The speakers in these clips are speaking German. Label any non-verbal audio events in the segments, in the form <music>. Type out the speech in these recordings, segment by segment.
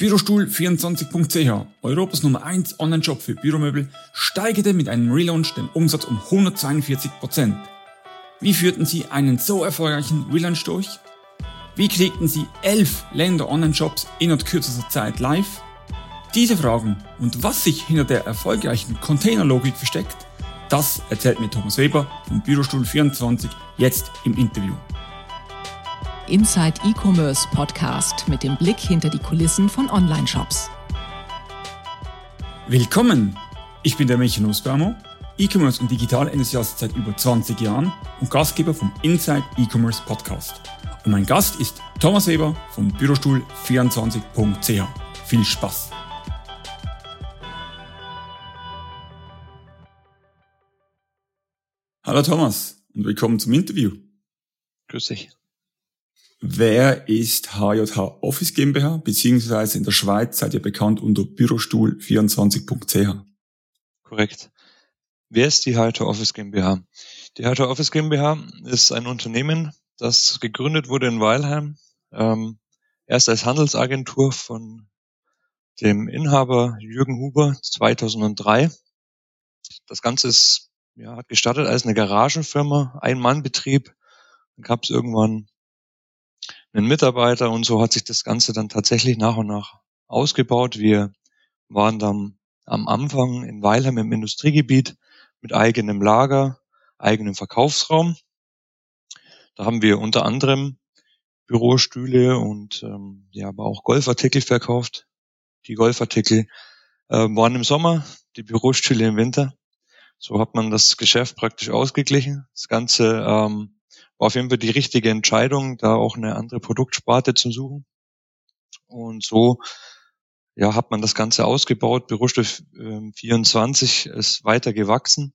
Bürostuhl24.ch, Europas Nummer 1 Online-Shop für Büromöbel, steigerte mit einem Relaunch den Umsatz um 142%. Wie führten Sie einen so erfolgreichen Relaunch durch? Wie kriegten Sie elf Länder Online-Shops innerhalb kürzester Zeit live? Diese Fragen und was sich hinter der erfolgreichen Containerlogik versteckt, das erzählt mir Thomas Weber vom Bürostuhl24 jetzt im Interview. Inside E-Commerce Podcast mit dem Blick hinter die Kulissen von Online-Shops. Willkommen! Ich bin der Michael Nussbaumer, E-Commerce und Digital-Enthusiast seit über 20 Jahren und Gastgeber vom Inside E-Commerce Podcast. Und mein Gast ist Thomas Weber von Bürostuhl24.ch. Viel Spaß! Hallo Thomas und willkommen zum Interview. Grüß dich. Wer ist HJH Office GmbH, beziehungsweise in der Schweiz seid ihr bekannt unter Bürostuhl24.ch? Korrekt. Wer ist die HJH Office GmbH? Die HJH Office GmbH ist ein Unternehmen, das gegründet wurde in Weilheim, ähm, erst als Handelsagentur von dem Inhaber Jürgen Huber 2003. Das Ganze ist, ja, hat gestartet als eine Garagenfirma, Ein-Mann-Betrieb. Dann gab es irgendwann einen Mitarbeiter und so hat sich das Ganze dann tatsächlich nach und nach ausgebaut. Wir waren dann am Anfang in Weilheim im Industriegebiet mit eigenem Lager, eigenem Verkaufsraum. Da haben wir unter anderem Bürostühle und ähm, ja, aber auch Golfartikel verkauft. Die Golfartikel äh, waren im Sommer, die Bürostühle im Winter. So hat man das Geschäft praktisch ausgeglichen. Das Ganze ähm, war auf jeden Fall die richtige Entscheidung, da auch eine andere Produktsparte zu suchen. Und so ja, hat man das Ganze ausgebaut. Bürostoff äh, 24 ist weiter gewachsen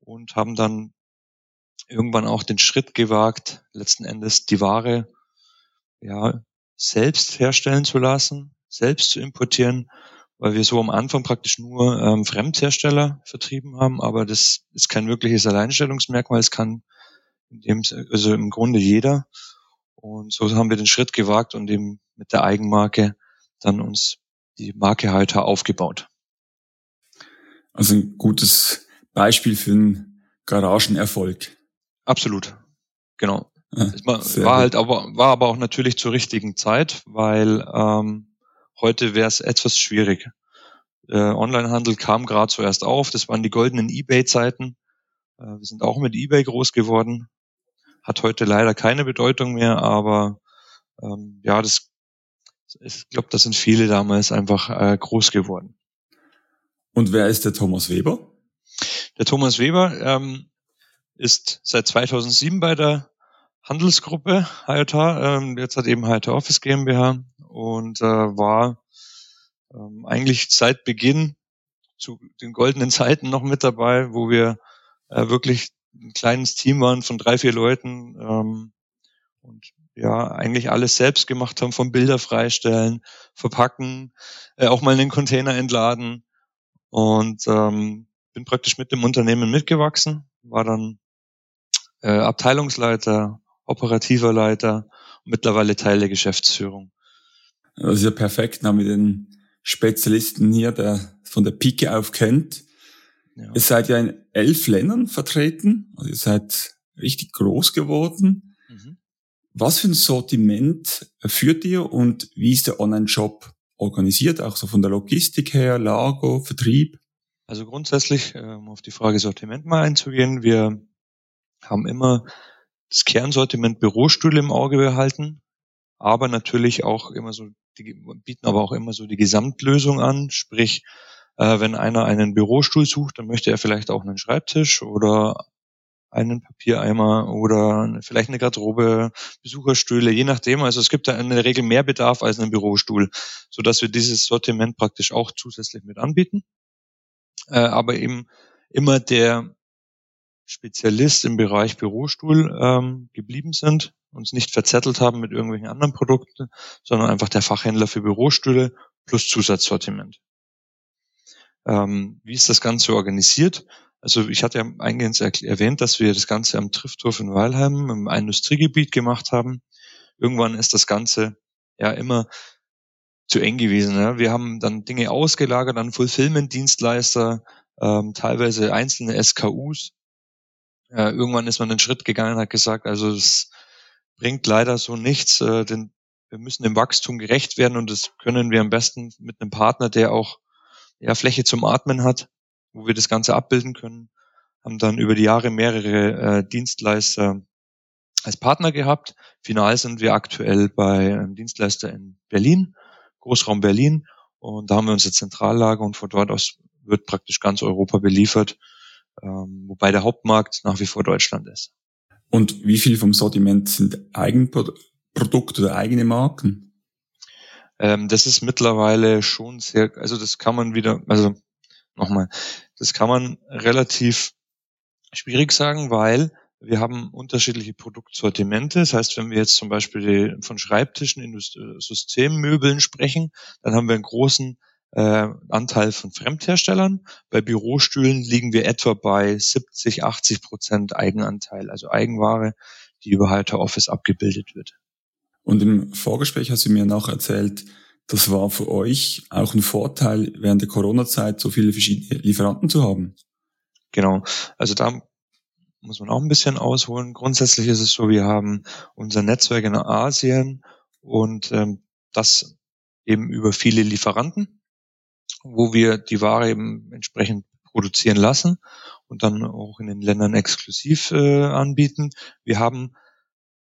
und haben dann irgendwann auch den Schritt gewagt, letzten Endes die Ware ja, selbst herstellen zu lassen, selbst zu importieren, weil wir so am Anfang praktisch nur ähm, Fremdhersteller vertrieben haben, aber das ist kein wirkliches Alleinstellungsmerkmal. Es kann also im Grunde jeder. Und so haben wir den Schritt gewagt und eben mit der Eigenmarke dann uns die Marke heute aufgebaut. Also ein gutes Beispiel für einen Garagenerfolg. Absolut, genau. war, war halt aber war aber auch natürlich zur richtigen Zeit, weil ähm, heute wäre es etwas schwierig. Äh, Onlinehandel kam gerade zuerst auf, das waren die goldenen eBay-Zeiten. Äh, wir sind auch mit eBay groß geworden hat heute leider keine Bedeutung mehr, aber ähm, ja, das ich glaube, da sind viele damals einfach äh, groß geworden. Und wer ist der Thomas Weber? Der Thomas Weber ähm, ist seit 2007 bei der Handelsgruppe HJH, ähm, jetzt hat eben HJH Office GmbH und äh, war ähm, eigentlich seit Beginn zu den goldenen Zeiten noch mit dabei, wo wir äh, wirklich ein kleines Team waren von drei, vier Leuten ähm, und ja, eigentlich alles selbst gemacht haben, vom Bilder freistellen, verpacken, äh, auch mal in den Container entladen und ähm, bin praktisch mit dem Unternehmen mitgewachsen, war dann äh, Abteilungsleiter, operativer Leiter und mittlerweile Teil der Geschäftsführung. Das ist ja perfekt, haben wir den Spezialisten hier, der von der Pike auf kennt. Ja. Ihr seid ja in elf Ländern vertreten, also ihr seid richtig groß geworden. Mhm. Was für ein Sortiment führt ihr und wie ist der Online-Shop organisiert, auch so von der Logistik her, Lager, Vertrieb? Also grundsätzlich, um auf die Frage Sortiment mal einzugehen, wir haben immer das Kernsortiment Bürostühle im Auge behalten, aber natürlich auch immer so, die, bieten aber auch immer so die Gesamtlösung an, sprich äh, wenn einer einen Bürostuhl sucht, dann möchte er vielleicht auch einen Schreibtisch oder einen Papiereimer oder vielleicht eine Garderobe, Besucherstühle, je nachdem. Also es gibt da in der Regel mehr Bedarf als einen Bürostuhl, so dass wir dieses Sortiment praktisch auch zusätzlich mit anbieten. Äh, aber eben immer der Spezialist im Bereich Bürostuhl ähm, geblieben sind, uns nicht verzettelt haben mit irgendwelchen anderen Produkten, sondern einfach der Fachhändler für Bürostühle plus Zusatzsortiment. Ähm, wie ist das Ganze organisiert? Also ich hatte ja eingangs erwähnt, dass wir das Ganze am Trifthof in Weilheim im Industriegebiet gemacht haben. Irgendwann ist das Ganze ja immer zu eng gewesen. Ja. Wir haben dann Dinge ausgelagert an Fulfillment-Dienstleister, ähm, teilweise einzelne SKUs. Äh, irgendwann ist man den Schritt gegangen und hat gesagt, also es bringt leider so nichts, äh, denn wir müssen dem Wachstum gerecht werden und das können wir am besten mit einem Partner, der auch ja, Fläche zum Atmen hat, wo wir das Ganze abbilden können. Haben dann über die Jahre mehrere äh, Dienstleister als Partner gehabt. Final sind wir aktuell bei einem Dienstleister in Berlin, Großraum Berlin. Und da haben wir unsere Zentrallager und von dort aus wird praktisch ganz Europa beliefert, ähm, wobei der Hauptmarkt nach wie vor Deutschland ist. Und wie viel vom Sortiment sind Eigenprodukte oder eigene Marken? Ähm, das ist mittlerweile schon sehr, also das kann man wieder, also nochmal, das kann man relativ schwierig sagen, weil wir haben unterschiedliche Produktsortimente. Das heißt, wenn wir jetzt zum Beispiel von Schreibtischen in Systemmöbeln sprechen, dann haben wir einen großen äh, Anteil von Fremdherstellern. Bei Bürostühlen liegen wir etwa bei 70, 80 Prozent Eigenanteil, also Eigenware, die über Halter Office abgebildet wird. Und im Vorgespräch hast du mir noch erzählt, das war für euch auch ein Vorteil, während der Corona-Zeit so viele verschiedene Lieferanten zu haben. Genau. Also da muss man auch ein bisschen ausholen. Grundsätzlich ist es so, wir haben unser Netzwerk in Asien und ähm, das eben über viele Lieferanten wo wir die Ware eben entsprechend produzieren lassen und dann auch in den Ländern exklusiv äh, anbieten. Wir haben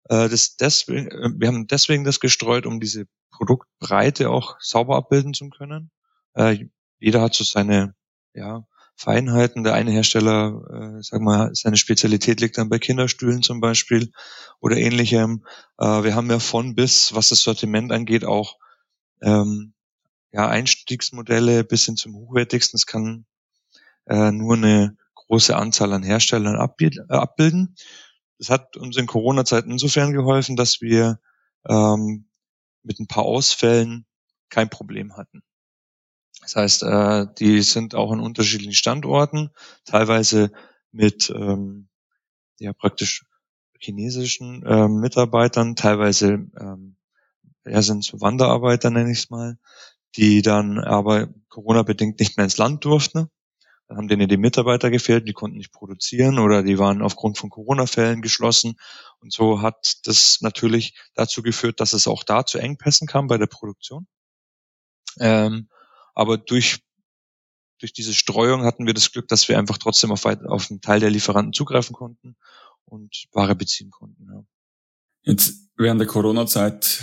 äh, das deswegen, äh, wir haben deswegen das gestreut, um diese Produktbreite auch sauber abbilden zu können. Äh, jeder hat so seine ja, Feinheiten. Der eine Hersteller, äh, sag mal, seine Spezialität liegt dann bei Kinderstühlen zum Beispiel oder ähnlichem. Äh, wir haben ja von bis, was das Sortiment angeht, auch ähm, ja, Einstiegsmodelle bis hin zum hochwertigsten. Es kann äh, nur eine große Anzahl an Herstellern abbilden. Das hat uns in Corona-Zeiten insofern geholfen, dass wir ähm, mit ein paar Ausfällen kein Problem hatten. Das heißt, äh, die sind auch an unterschiedlichen Standorten, teilweise mit ähm, ja praktisch chinesischen äh, Mitarbeitern, teilweise ähm, ja, sind so Wanderarbeiter, nenne ich es mal, die dann aber Corona-bedingt nicht mehr ins Land durften. Dann haben denen die Mitarbeiter gefehlt, die konnten nicht produzieren oder die waren aufgrund von Corona-Fällen geschlossen. Und so hat das natürlich dazu geführt, dass es auch da zu Engpässen kam bei der Produktion. Ähm, aber durch, durch diese Streuung hatten wir das Glück, dass wir einfach trotzdem auf, auf einen Teil der Lieferanten zugreifen konnten und Ware beziehen konnten. Ja. Jetzt während der Corona-Zeit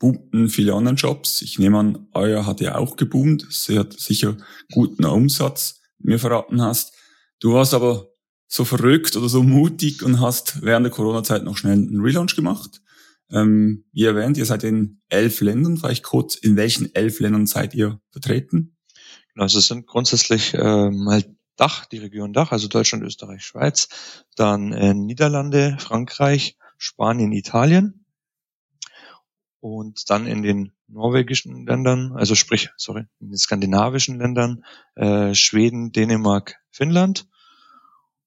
boomten viele Online-Shops. Ich nehme an, euer hat ja auch geboomt. Sie hat sicher guten Umsatz, mir verraten hast. Du warst aber so verrückt oder so mutig und hast während der Corona-Zeit noch schnell einen Relaunch gemacht. Ähm, wie erwähnt, ihr seid in elf Ländern. Vielleicht kurz, in welchen elf Ländern seid ihr vertreten? Genau, also es sind grundsätzlich äh, mal Dach, die Region Dach, also Deutschland, Österreich, Schweiz, dann äh, Niederlande, Frankreich, Spanien, Italien und dann in den norwegischen Ländern, also sprich, sorry, in den skandinavischen Ländern, äh, Schweden, Dänemark, Finnland.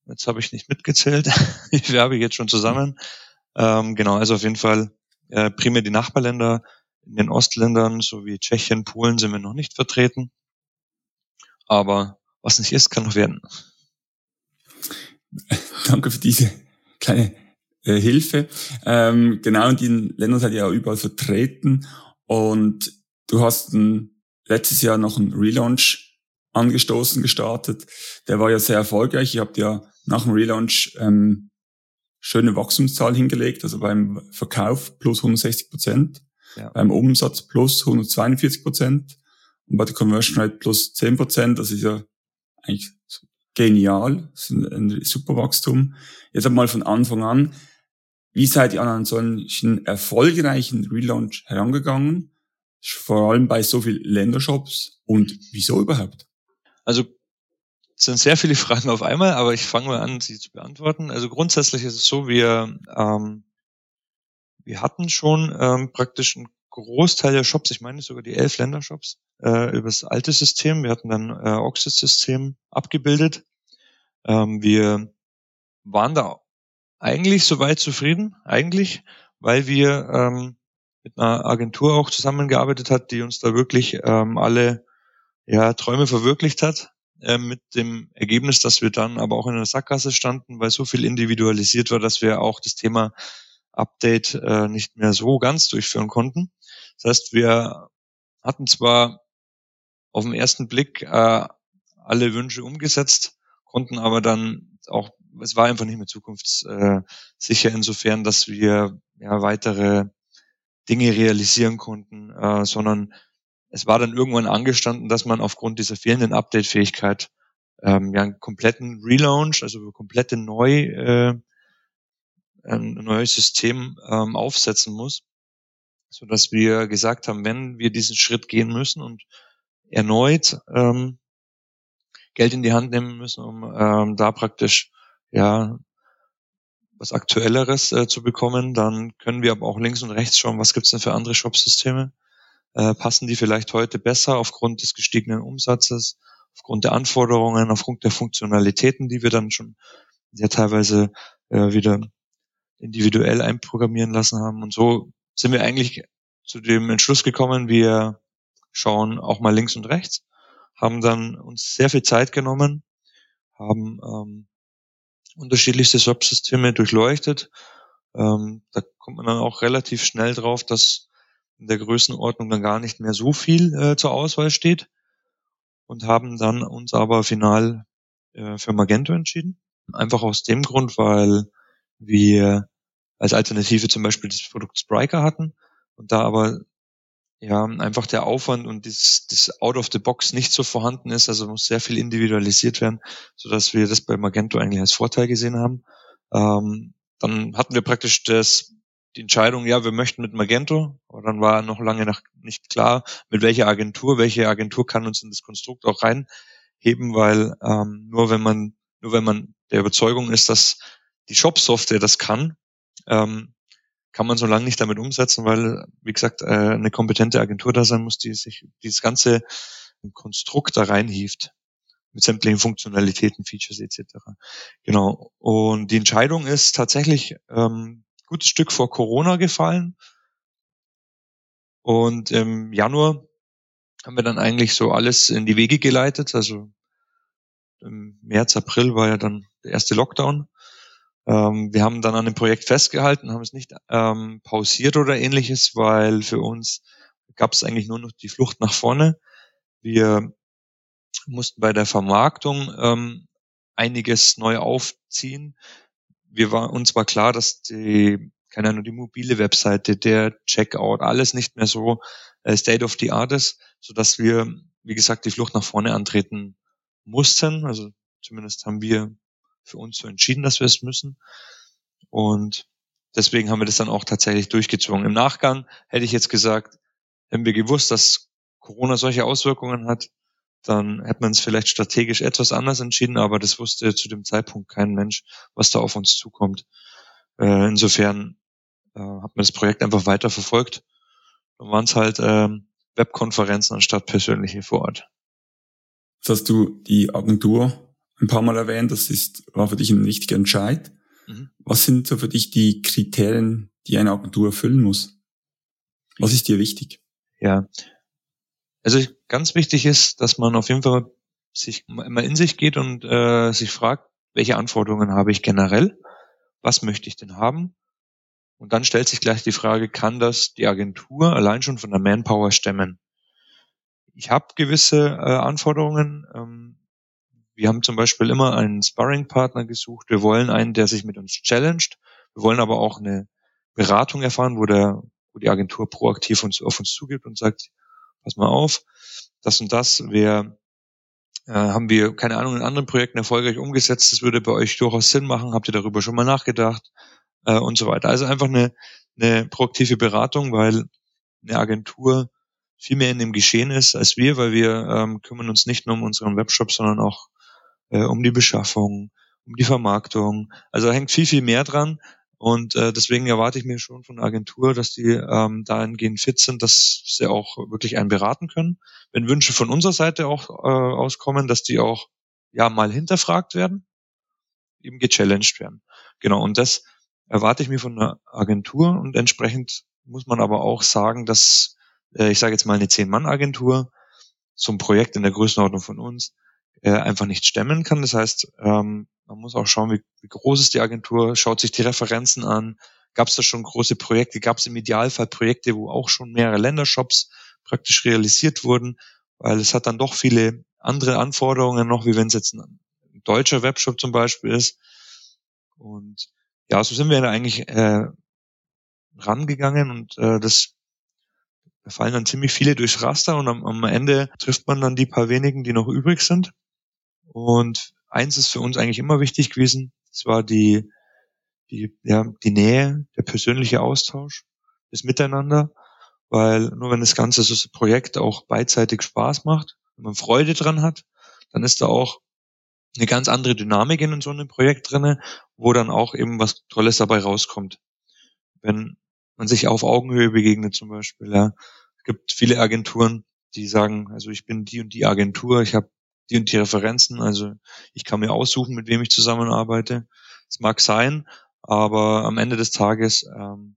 Jetzt habe ich nicht mitgezählt, <laughs> ich werbe jetzt schon zusammen. Ähm, genau, also auf jeden Fall äh, primär die Nachbarländer, in den Ostländern sowie Tschechien, Polen sind wir noch nicht vertreten. Aber was nicht ist, kann noch werden. <laughs> Danke für diese kleine äh, Hilfe. Ähm, genau in den Ländern seid ihr ja überall vertreten und du hast ein, letztes Jahr noch einen Relaunch angestoßen, gestartet. Der war ja sehr erfolgreich. Ihr habt ja nach dem Relaunch ähm, schöne Wachstumszahl hingelegt, also beim Verkauf plus 160 Prozent, ja. beim Umsatz plus 142 Prozent und bei der Conversion Rate plus 10 Prozent. Das ist ja eigentlich genial, das ist ein, ein super Wachstum. Jetzt einmal von Anfang an, wie seid ihr an einen solchen erfolgreichen Relaunch herangegangen? Vor allem bei so vielen Ländershops und wieso überhaupt? Also es sind sehr viele <laughs> Fragen auf einmal, aber ich fange mal an, sie zu beantworten. Also grundsätzlich ist es so, wir, ähm, wir hatten schon ähm, praktisch einen Großteil der Shops, ich meine sogar die elf Ländershops, äh, über das alte System. Wir hatten dann äh, Oxid-System abgebildet. Ähm, wir waren da eigentlich soweit zufrieden, eigentlich, weil wir ähm, mit einer Agentur auch zusammengearbeitet hat, die uns da wirklich ähm, alle ja, Träume verwirklicht hat. Äh, mit dem Ergebnis, dass wir dann aber auch in einer Sackgasse standen, weil so viel individualisiert war, dass wir auch das Thema Update äh, nicht mehr so ganz durchführen konnten. Das heißt, wir hatten zwar auf den ersten Blick äh, alle Wünsche umgesetzt, konnten aber dann auch, es war einfach nicht mehr zukunftssicher insofern, dass wir ja weitere Dinge realisieren konnten, äh, sondern es war dann irgendwann angestanden, dass man aufgrund dieser fehlenden Update-Fähigkeit ähm, ja einen kompletten Relaunch, also komplette neu äh, ein neues System ähm, aufsetzen muss, so dass wir gesagt haben, wenn wir diesen Schritt gehen müssen und erneut ähm, Geld in die Hand nehmen müssen, um ähm, da praktisch ja was Aktuelleres äh, zu bekommen, dann können wir aber auch links und rechts schauen, was gibt's denn für andere Shop-Systeme. Äh, passen die vielleicht heute besser aufgrund des gestiegenen Umsatzes, aufgrund der Anforderungen, aufgrund der Funktionalitäten, die wir dann schon ja teilweise äh, wieder individuell einprogrammieren lassen haben. Und so sind wir eigentlich zu dem Entschluss gekommen, wir schauen auch mal links und rechts, haben dann uns sehr viel Zeit genommen, haben ähm, unterschiedlichste Subsysteme durchleuchtet. Ähm, da kommt man dann auch relativ schnell drauf, dass in der Größenordnung dann gar nicht mehr so viel äh, zur Auswahl steht und haben dann uns aber final äh, für Magento entschieden. Einfach aus dem Grund, weil wir als Alternative zum Beispiel das Produkt Spriker hatten und da aber ja einfach der Aufwand und das, das Out of the Box nicht so vorhanden ist, also muss sehr viel individualisiert werden, so dass wir das bei Magento eigentlich als Vorteil gesehen haben. Ähm, dann hatten wir praktisch das die Entscheidung, ja, wir möchten mit Magento, aber dann war noch lange noch nicht klar, mit welcher Agentur, welche Agentur kann uns in das Konstrukt auch reinheben, weil ähm, nur wenn man nur wenn man der Überzeugung ist, dass die Shop-Software das kann, ähm, kann man so lange nicht damit umsetzen, weil, wie gesagt, äh, eine kompetente Agentur da sein muss, die sich dieses ganze Konstrukt da reinhieft mit sämtlichen Funktionalitäten, Features etc. Genau. Und die Entscheidung ist tatsächlich ähm, gutes Stück vor Corona gefallen. Und im Januar haben wir dann eigentlich so alles in die Wege geleitet. Also im März, April war ja dann der erste Lockdown. Ähm, wir haben dann an dem Projekt festgehalten, haben es nicht ähm, pausiert oder ähnliches, weil für uns gab es eigentlich nur noch die Flucht nach vorne. Wir mussten bei der Vermarktung ähm, einiges neu aufziehen. Wir waren uns war klar, dass die keine Ahnung, die mobile Webseite, der Checkout, alles nicht mehr so äh, State of the Art ist, so dass wir, wie gesagt, die Flucht nach vorne antreten mussten. Also zumindest haben wir für uns so entschieden, dass wir es müssen. Und deswegen haben wir das dann auch tatsächlich durchgezogen. Im Nachgang hätte ich jetzt gesagt, hätten wir gewusst, dass Corona solche Auswirkungen hat, dann hätte man es vielleicht strategisch etwas anders entschieden, aber das wusste zu dem Zeitpunkt kein Mensch, was da auf uns zukommt. Äh, insofern äh, hat man das Projekt einfach weiter verfolgt. Dann waren es halt äh, Webkonferenzen anstatt persönliche vor Ort. Jetzt hast du die Agentur ein paar Mal erwähnt, das ist, war für dich ein wichtiger Entscheid. Mhm. Was sind so für dich die Kriterien, die eine Agentur erfüllen muss? Was ist dir wichtig? Ja, also ganz wichtig ist, dass man auf jeden Fall sich immer in sich geht und äh, sich fragt, welche Anforderungen habe ich generell? Was möchte ich denn haben? Und dann stellt sich gleich die Frage, kann das die Agentur allein schon von der Manpower stemmen? Ich habe gewisse äh, Anforderungen, ähm, wir haben zum Beispiel immer einen Sparring-Partner gesucht. Wir wollen einen, der sich mit uns challenged. Wir wollen aber auch eine Beratung erfahren, wo der, wo die Agentur proaktiv uns, auf uns zugibt und sagt, pass mal auf, das und das wäre, äh, haben wir, keine Ahnung, in anderen Projekten erfolgreich umgesetzt. Das würde bei euch durchaus Sinn machen. Habt ihr darüber schon mal nachgedacht? Äh, und so weiter. Also einfach eine, eine proaktive Beratung, weil eine Agentur viel mehr in dem Geschehen ist als wir, weil wir ähm, kümmern uns nicht nur um unseren Webshop, sondern auch äh, um die Beschaffung, um die Vermarktung. Also da hängt viel, viel mehr dran. Und äh, deswegen erwarte ich mir schon von der Agentur, dass die ähm, dahingehend fit sind, dass sie auch wirklich einen beraten können. Wenn Wünsche von unserer Seite auch äh, auskommen, dass die auch ja mal hinterfragt werden, eben gechallenged werden. Genau, und das erwarte ich mir von der Agentur und entsprechend muss man aber auch sagen, dass, äh, ich sage jetzt mal eine Zehn-Mann-Agentur, ein Projekt in der Größenordnung von uns, äh, einfach nicht stemmen kann. Das heißt, ähm, man muss auch schauen, wie, wie groß ist die Agentur, schaut sich die Referenzen an, gab es da schon große Projekte, gab es im Idealfall Projekte, wo auch schon mehrere Ländershops praktisch realisiert wurden, weil es hat dann doch viele andere Anforderungen noch, wie wenn es jetzt ein deutscher Webshop zum Beispiel ist. Und ja, so sind wir da eigentlich äh, rangegangen und äh, das da fallen dann ziemlich viele durchs Raster und am, am Ende trifft man dann die paar wenigen, die noch übrig sind. Und eins ist für uns eigentlich immer wichtig gewesen, das war die, die, ja, die Nähe, der persönliche Austausch, das Miteinander, weil nur wenn das Ganze so das Projekt auch beidseitig Spaß macht, wenn man Freude dran hat, dann ist da auch eine ganz andere Dynamik in so einem Projekt drinne, wo dann auch eben was Tolles dabei rauskommt. Wenn man sich auf Augenhöhe begegnet zum Beispiel, ja. Es gibt viele Agenturen, die sagen, also ich bin die und die Agentur, ich habe die und die Referenzen, also ich kann mir aussuchen, mit wem ich zusammenarbeite. Es mag sein, aber am Ende des Tages ähm,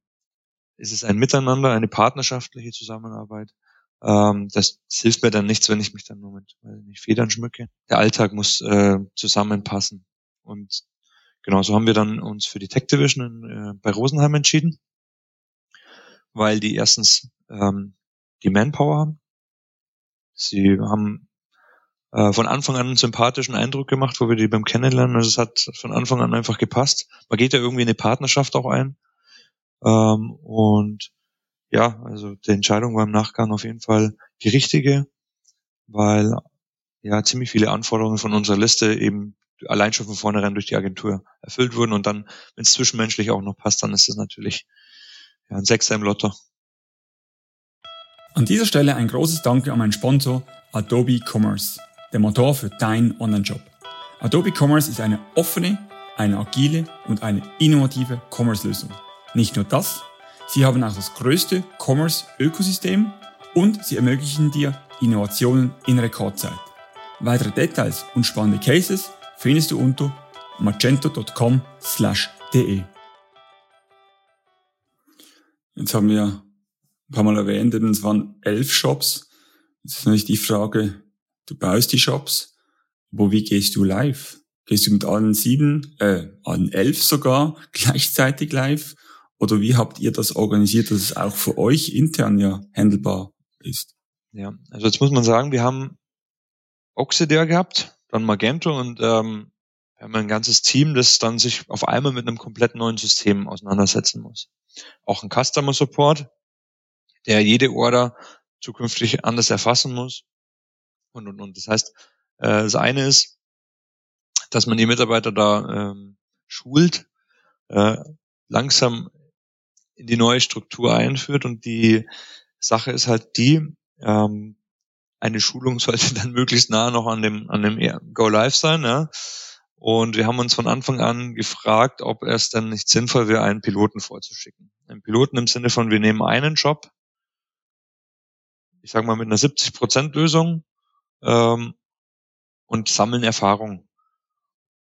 ist es ein Miteinander, eine partnerschaftliche Zusammenarbeit. Ähm, das, das, hilft mir dann nichts, wenn ich mich dann nur mit weil Federn schmücke. Der Alltag muss äh, zusammenpassen. Und genau so haben wir dann uns für die Tech Division in, äh, bei Rosenheim entschieden, weil die erstens ähm, die Manpower haben. Sie haben äh, von Anfang an einen sympathischen Eindruck gemacht, wo wir die beim Kennenlernen. Also es hat von Anfang an einfach gepasst. Man geht ja irgendwie eine Partnerschaft auch ein. Ähm, und ja, also die Entscheidung war im Nachgang auf jeden Fall die richtige, weil ja ziemlich viele Anforderungen von unserer Liste eben allein schon von vornherein durch die Agentur erfüllt wurden und dann, wenn es zwischenmenschlich auch noch passt, dann ist es natürlich ja, ein Sechser im Lotto. An dieser Stelle ein großes Danke an meinen Sponsor Adobe Commerce, der Motor für deinen Online-Shop. Adobe Commerce ist eine offene, eine agile und eine innovative Commerce-Lösung. Nicht nur das, Sie haben auch das größte Commerce-Ökosystem und sie ermöglichen dir Innovationen in Rekordzeit. Weitere Details und spannende Cases findest du unter magento.com/de. Jetzt haben wir ein paar Mal erwähnt, es waren elf Shops. Jetzt ist natürlich die Frage, du baust die Shops, aber wie gehst du live? Gehst du mit allen sieben, äh, allen elf sogar <laughs> gleichzeitig live? Oder wie habt ihr das organisiert, dass es auch für euch intern ja handelbar ist? Ja, also jetzt muss man sagen, wir haben Oxidair gehabt, dann Magento und ähm, wir haben ein ganzes Team, das dann sich auf einmal mit einem komplett neuen System auseinandersetzen muss. Auch ein Customer Support, der jede Order zukünftig anders erfassen muss. Und, und, und. Das heißt, äh, das eine ist, dass man die Mitarbeiter da ähm, schult, äh, langsam in die neue Struktur einführt. Und die Sache ist halt die, ähm, eine Schulung <laughs> sollte dann möglichst nah noch an dem, an dem Go Live sein. Ja? Und wir haben uns von Anfang an gefragt, ob es denn nicht sinnvoll wäre, einen Piloten vorzuschicken. Einen Piloten im Sinne von, wir nehmen einen Job, ich sage mal mit einer 70% Lösung ähm, und sammeln Erfahrung.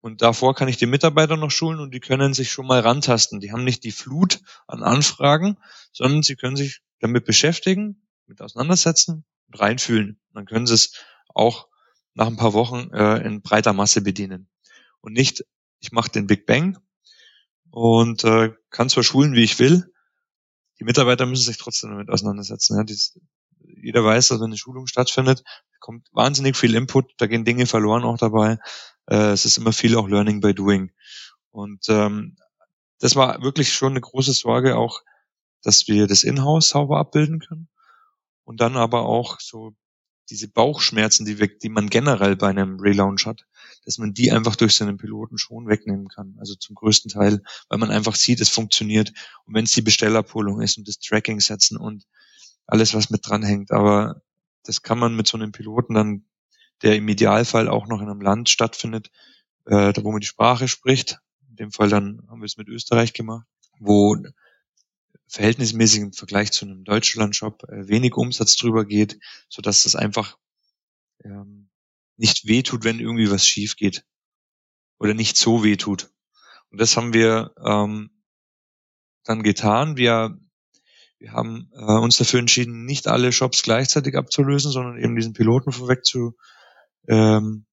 Und davor kann ich die Mitarbeiter noch schulen und die können sich schon mal rantasten. Die haben nicht die Flut an Anfragen, sondern sie können sich damit beschäftigen, mit auseinandersetzen und reinfühlen. dann können sie es auch nach ein paar Wochen äh, in breiter Masse bedienen. Und nicht, ich mache den Big Bang und äh, kann zwar schulen, wie ich will, die Mitarbeiter müssen sich trotzdem damit auseinandersetzen. Ja, dies, jeder weiß, dass wenn eine Schulung stattfindet, kommt wahnsinnig viel Input, da gehen Dinge verloren auch dabei äh, es ist immer viel auch Learning by Doing. Und ähm, das war wirklich schon eine große Sorge auch, dass wir das Inhouse sauber abbilden können. Und dann aber auch so diese Bauchschmerzen, die, wir, die man generell bei einem Relaunch hat, dass man die einfach durch seinen Piloten schon wegnehmen kann. Also zum größten Teil, weil man einfach sieht, es funktioniert. Und wenn es die Bestellabholung ist und das Tracking setzen und alles, was mit dran hängt. Aber das kann man mit so einem Piloten dann der im Idealfall auch noch in einem Land stattfindet, äh, wo man die Sprache spricht. In dem Fall dann haben wir es mit Österreich gemacht, wo verhältnismäßig im Vergleich zu einem Deutschland-Shop äh, wenig Umsatz drüber geht, so dass das einfach ähm, nicht wehtut, wenn irgendwie was schief geht oder nicht so wehtut. Und das haben wir ähm, dann getan. Wir Wir haben äh, uns dafür entschieden, nicht alle Shops gleichzeitig abzulösen, sondern eben diesen Piloten vorweg zu ähm,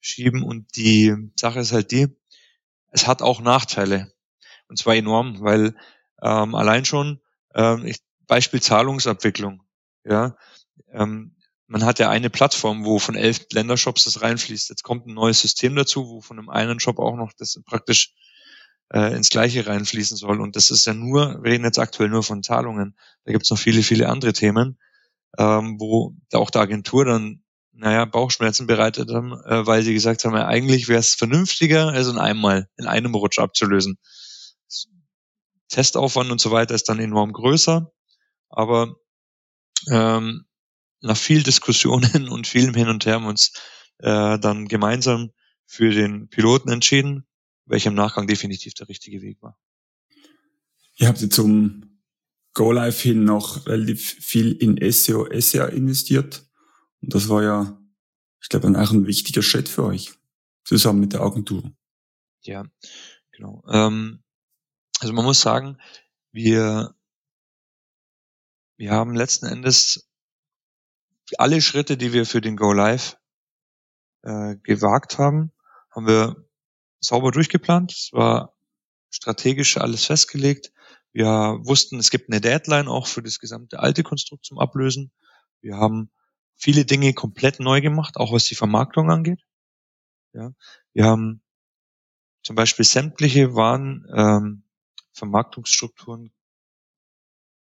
schieben. Und die Sache ist halt die, es hat auch Nachteile. Und zwar enorm, weil ähm, allein schon ähm, ich, Beispiel Zahlungsabwicklung. Ja, ähm, man hat ja eine Plattform, wo von elf Ländershops das reinfließt. Jetzt kommt ein neues System dazu, wo von einem einen Shop auch noch das praktisch äh, ins Gleiche reinfließen soll. Und das ist ja nur, wir reden jetzt aktuell nur von Zahlungen. Da gibt es noch viele, viele andere Themen, ähm, wo auch der Agentur dann, naja, Bauchschmerzen bereitet haben, äh, weil sie gesagt haben, ja, eigentlich wäre es vernünftiger, also in einmal, in einem Rutsch abzulösen. Testaufwand und so weiter ist dann enorm größer, aber ähm, nach viel Diskussionen <laughs> und vielem Hin und Her haben wir uns äh, dann gemeinsam für den Piloten entschieden welcher im Nachgang definitiv der richtige Weg war. Ihr habt jetzt zum Go Live hin noch relativ viel in SEO, SEA investiert. Und das war ja, ich glaube, auch ein wichtiger Schritt für euch, zusammen mit der Agentur. Ja, genau. Ähm, also man muss sagen, wir, wir haben letzten Endes alle Schritte, die wir für den Go Live äh, gewagt haben, haben wir sauber durchgeplant. Es war strategisch alles festgelegt. Wir wussten, es gibt eine Deadline auch für das gesamte alte Konstrukt zum Ablösen. Wir haben viele Dinge komplett neu gemacht, auch was die Vermarktung angeht. Ja, wir haben zum Beispiel sämtliche Waren ähm, Vermarktungsstrukturen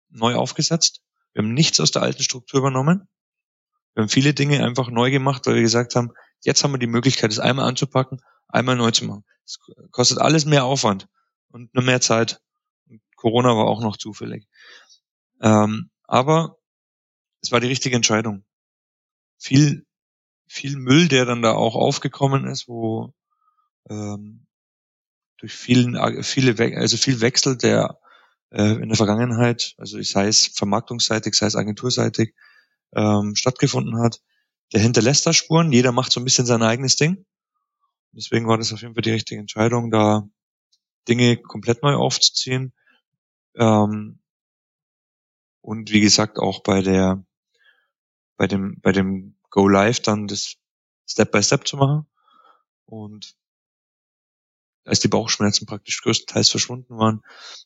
neu aufgesetzt. Wir haben nichts aus der alten Struktur übernommen. Wir haben viele Dinge einfach neu gemacht, weil wir gesagt haben, jetzt haben wir die Möglichkeit, es einmal anzupacken einmal neu zu machen. Es kostet alles mehr Aufwand und nur mehr Zeit. Corona war auch noch zufällig. Ähm, aber es war die richtige Entscheidung. Viel, viel Müll, der dann da auch aufgekommen ist, wo ähm, durch vielen, viele, also viel Wechsel, der äh, in der Vergangenheit, also sei es vermarktungsseitig, sei es agenturseitig, ähm, stattgefunden hat, der hinterlässt da Spuren. Jeder macht so ein bisschen sein eigenes Ding. Deswegen war das auf jeden Fall die richtige Entscheidung, da Dinge komplett neu aufzuziehen. Ähm, und wie gesagt, auch bei der, bei dem, bei dem Go Live dann das Step by Step zu machen. Und als die Bauchschmerzen praktisch größtenteils verschwunden waren,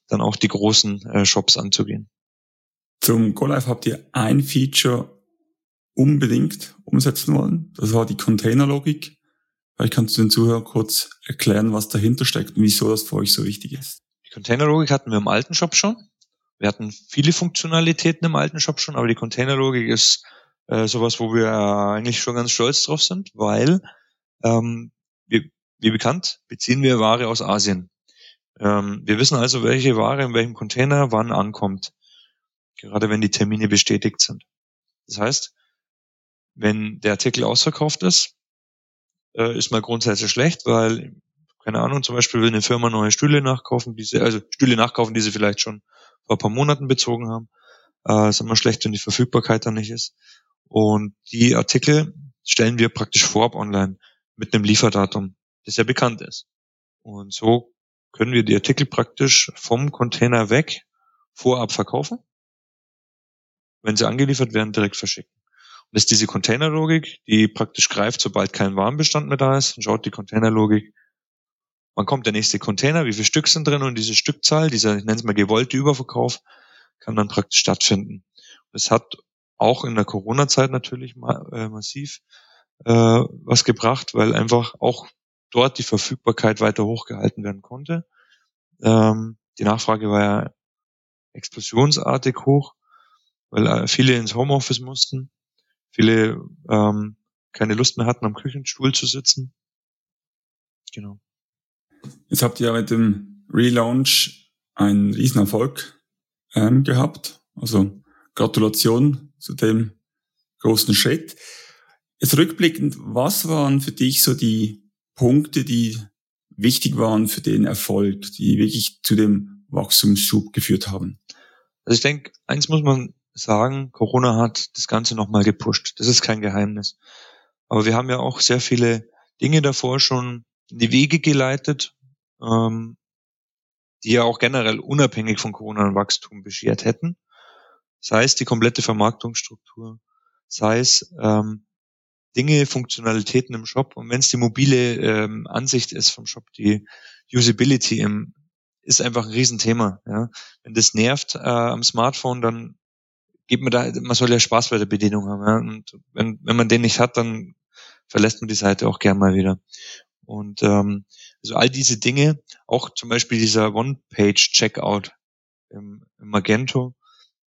dann auch die großen äh, Shops anzugehen. Zum Go Live habt ihr ein Feature unbedingt umsetzen wollen. Das war die Containerlogik. Vielleicht kannst du den Zuhörern kurz erklären, was dahinter steckt und wieso das für euch so wichtig ist. Die Containerlogik hatten wir im alten Shop schon. Wir hatten viele Funktionalitäten im alten Shop schon, aber die Containerlogik ist äh, sowas, wo wir eigentlich schon ganz stolz drauf sind, weil ähm, wir, wie bekannt beziehen wir Ware aus Asien. Ähm, wir wissen also, welche Ware in welchem Container wann ankommt, gerade wenn die Termine bestätigt sind. Das heißt, wenn der Artikel ausverkauft ist, äh, ist mal grundsätzlich schlecht, weil, keine Ahnung, zum Beispiel will eine Firma neue Stühle nachkaufen, diese, also Stühle nachkaufen, die sie vielleicht schon vor ein paar Monaten bezogen haben. Äh, ist immer schlecht, wenn die Verfügbarkeit dann nicht ist. Und die Artikel stellen wir praktisch vorab online mit einem Lieferdatum, das ja bekannt ist. Und so können wir die Artikel praktisch vom Container weg vorab verkaufen. Wenn sie angeliefert werden, direkt verschicken. Das ist diese Containerlogik, die praktisch greift, sobald kein Warenbestand mehr da ist, und schaut die Containerlogik, wann kommt der nächste Container, wie viele Stück sind drin und diese Stückzahl, dieser, ich nenne es mal gewollte Überverkauf, kann dann praktisch stattfinden. Es hat auch in der Corona-Zeit natürlich ma äh, massiv äh, was gebracht, weil einfach auch dort die Verfügbarkeit weiter hochgehalten werden konnte. Ähm, die Nachfrage war ja explosionsartig hoch, weil äh, viele ins Homeoffice mussten viele ähm, keine Lust mehr hatten, am Küchenstuhl zu sitzen. Genau. Jetzt habt ihr mit dem Relaunch einen Riesenerfolg ähm, gehabt. Also Gratulation zu dem großen Schritt. Jetzt rückblickend, was waren für dich so die Punkte, die wichtig waren für den Erfolg, die wirklich zu dem Wachstumsschub geführt haben? Also ich denke, eins muss man sagen, Corona hat das Ganze nochmal gepusht. Das ist kein Geheimnis. Aber wir haben ja auch sehr viele Dinge davor schon in die Wege geleitet, ähm, die ja auch generell unabhängig von Corona ein Wachstum beschert hätten. sei es die komplette Vermarktungsstruktur, sei es ähm, Dinge, Funktionalitäten im Shop. Und wenn es die mobile ähm, Ansicht ist vom Shop, die Usability im, ist einfach ein Riesenthema. Ja. Wenn das nervt äh, am Smartphone, dann gibt man da, man soll ja Spaß bei der Bedienung haben. Ja. Und wenn, wenn man den nicht hat, dann verlässt man die Seite auch gern mal wieder. Und ähm, also all diese Dinge, auch zum Beispiel dieser One-Page-Checkout im, im Magento,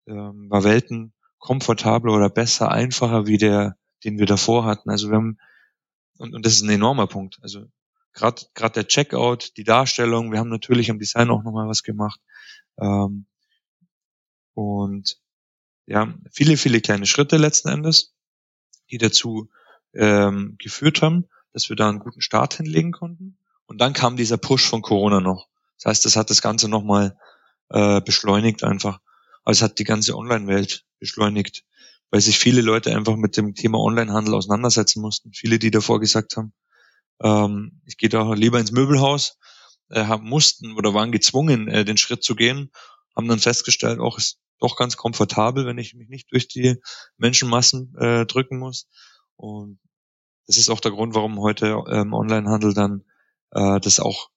ähm, war Welten komfortabler oder besser, einfacher wie der, den wir davor hatten. Also wir haben, und, und das ist ein enormer Punkt. Also gerade gerade der Checkout, die Darstellung, wir haben natürlich am Design auch nochmal was gemacht. Ähm, und ja, viele, viele kleine Schritte letzten Endes, die dazu ähm, geführt haben, dass wir da einen guten Start hinlegen konnten. Und dann kam dieser Push von Corona noch. Das heißt, das hat das Ganze nochmal äh, beschleunigt einfach. Also es hat die ganze Online-Welt beschleunigt, weil sich viele Leute einfach mit dem Thema Online-Handel auseinandersetzen mussten. Viele, die davor gesagt haben, ähm, ich gehe da lieber ins Möbelhaus, äh, mussten oder waren gezwungen, äh, den Schritt zu gehen, haben dann festgestellt, auch ist doch ganz komfortabel, wenn ich mich nicht durch die Menschenmassen äh, drücken muss. Und das ist auch der Grund, warum heute ähm, Onlinehandel dann äh, das auch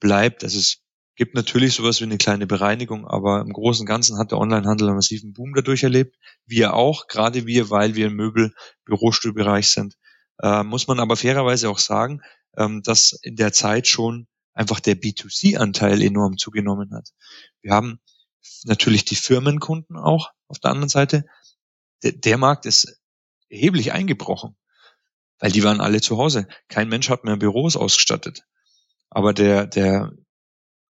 bleibt. Also es Gibt natürlich sowas wie eine kleine Bereinigung, aber im Großen und Ganzen hat der Onlinehandel einen massiven Boom dadurch erlebt. Wir auch, gerade wir, weil wir im Möbel-Bürostuhlbereich sind. Äh, muss man aber fairerweise auch sagen, ähm, dass in der Zeit schon einfach der B2C-Anteil enorm zugenommen hat. Wir haben natürlich die Firmenkunden auch auf der anderen Seite. Der, der Markt ist erheblich eingebrochen, weil die waren alle zu Hause. Kein Mensch hat mehr Büros ausgestattet. Aber der, der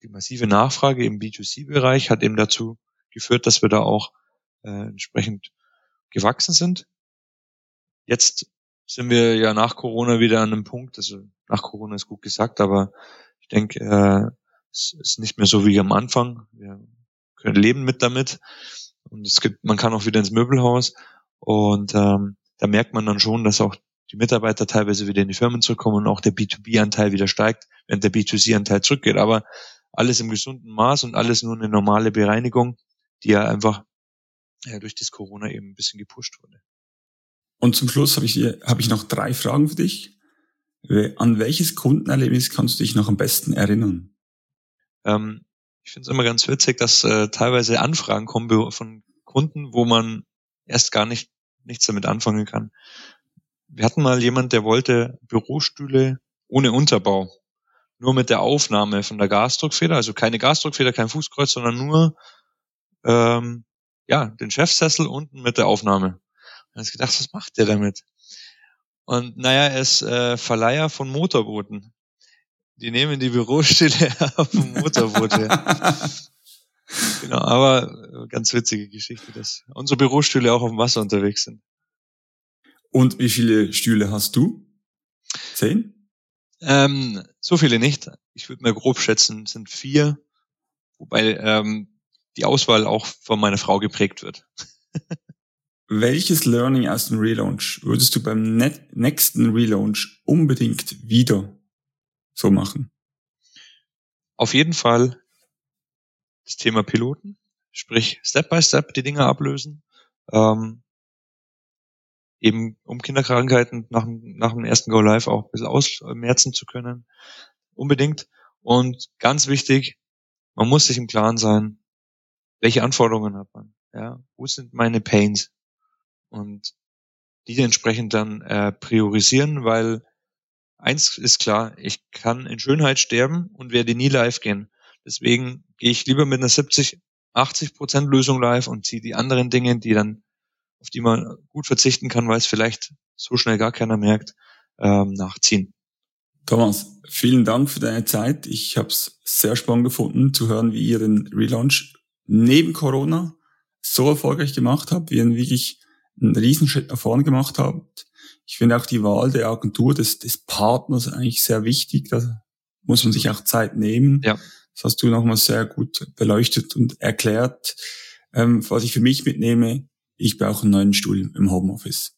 die massive Nachfrage im B2C-Bereich hat eben dazu geführt, dass wir da auch äh, entsprechend gewachsen sind. Jetzt sind wir ja nach Corona wieder an einem Punkt, also nach Corona ist gut gesagt, aber ich denke, äh, es ist nicht mehr so wie am Anfang. Wir können leben mit damit und es gibt, man kann auch wieder ins Möbelhaus und ähm, da merkt man dann schon, dass auch die Mitarbeiter teilweise wieder in die Firmen zurückkommen und auch der B2B-Anteil wieder steigt, während der B2C-Anteil zurückgeht. Aber alles im gesunden Maß und alles nur eine normale Bereinigung, die ja einfach ja, durch das Corona eben ein bisschen gepusht wurde. Und zum Schluss habe ich, hab ich noch drei Fragen für dich. An welches Kundenerlebnis kannst du dich noch am besten erinnern? Ähm, ich finde es immer ganz witzig, dass äh, teilweise Anfragen kommen von Kunden, wo man erst gar nicht nichts damit anfangen kann. Wir hatten mal jemand, der wollte Bürostühle ohne Unterbau nur mit der Aufnahme von der Gasdruckfeder, also keine Gasdruckfeder, kein Fußkreuz, sondern nur ähm, ja den Chefsessel unten mit der Aufnahme. Und ich gedacht, was macht der damit? Und naja, er ist äh, Verleiher von Motorbooten. Die nehmen die Bürostille <laughs> auf dem Motorboot genau, aber äh, ganz witzige Geschichte, dass unsere Bürostühle auch auf dem Wasser unterwegs sind. Und wie viele Stühle hast du? Zehn? Ähm, so viele nicht. Ich würde mal grob schätzen, sind vier, wobei ähm, die Auswahl auch von meiner Frau geprägt wird. <laughs> Welches Learning aus dem Relaunch würdest du beim nächsten Relaunch unbedingt wieder so machen? Auf jeden Fall das Thema Piloten, sprich Step by Step die Dinge ablösen. Ähm, eben um Kinderkrankheiten nach, nach dem ersten Go Live auch ein bisschen ausmerzen zu können. Unbedingt. Und ganz wichtig, man muss sich im Klaren sein, welche Anforderungen hat man? Ja, wo sind meine Pains? Und die entsprechend dann äh, priorisieren, weil eins ist klar, ich kann in Schönheit sterben und werde nie live gehen. Deswegen gehe ich lieber mit einer 70, 80 Prozent Lösung live und ziehe die anderen Dinge, die dann auf die man gut verzichten kann, weil es vielleicht so schnell gar keiner merkt, ähm, nachziehen. Thomas, vielen Dank für deine Zeit. Ich habe es sehr spannend gefunden zu hören, wie ihr den Relaunch neben Corona so erfolgreich gemacht habt, wie ihr wirklich einen Riesenschritt nach vorne gemacht habt. Ich finde auch die Wahl der Agentur, des, des Partners eigentlich sehr wichtig. Da muss man sich auch Zeit nehmen. Ja. Das hast du nochmal sehr gut beleuchtet und erklärt. Ähm, was ich für mich mitnehme, ich brauche einen neuen Stuhl im Homeoffice.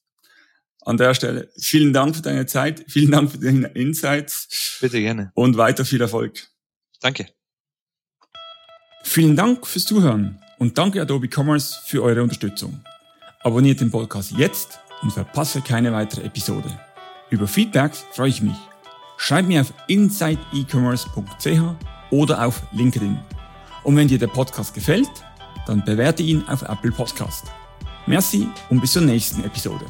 An der Stelle vielen Dank für deine Zeit, vielen Dank für deine Insights. Bitte gerne. Und weiter viel Erfolg. Danke. Vielen Dank fürs Zuhören Und danke Adobe Commerce für eure Unterstützung. Abonniert den Podcast jetzt und verpasse keine weitere Episode. Über Feedbacks freue ich mich. Schreibt mir auf insideecommerce.ch oder auf LinkedIn. Und wenn dir der Podcast gefällt, dann bewerte ihn auf Apple Podcast. Merci und bis zur nächsten Episode.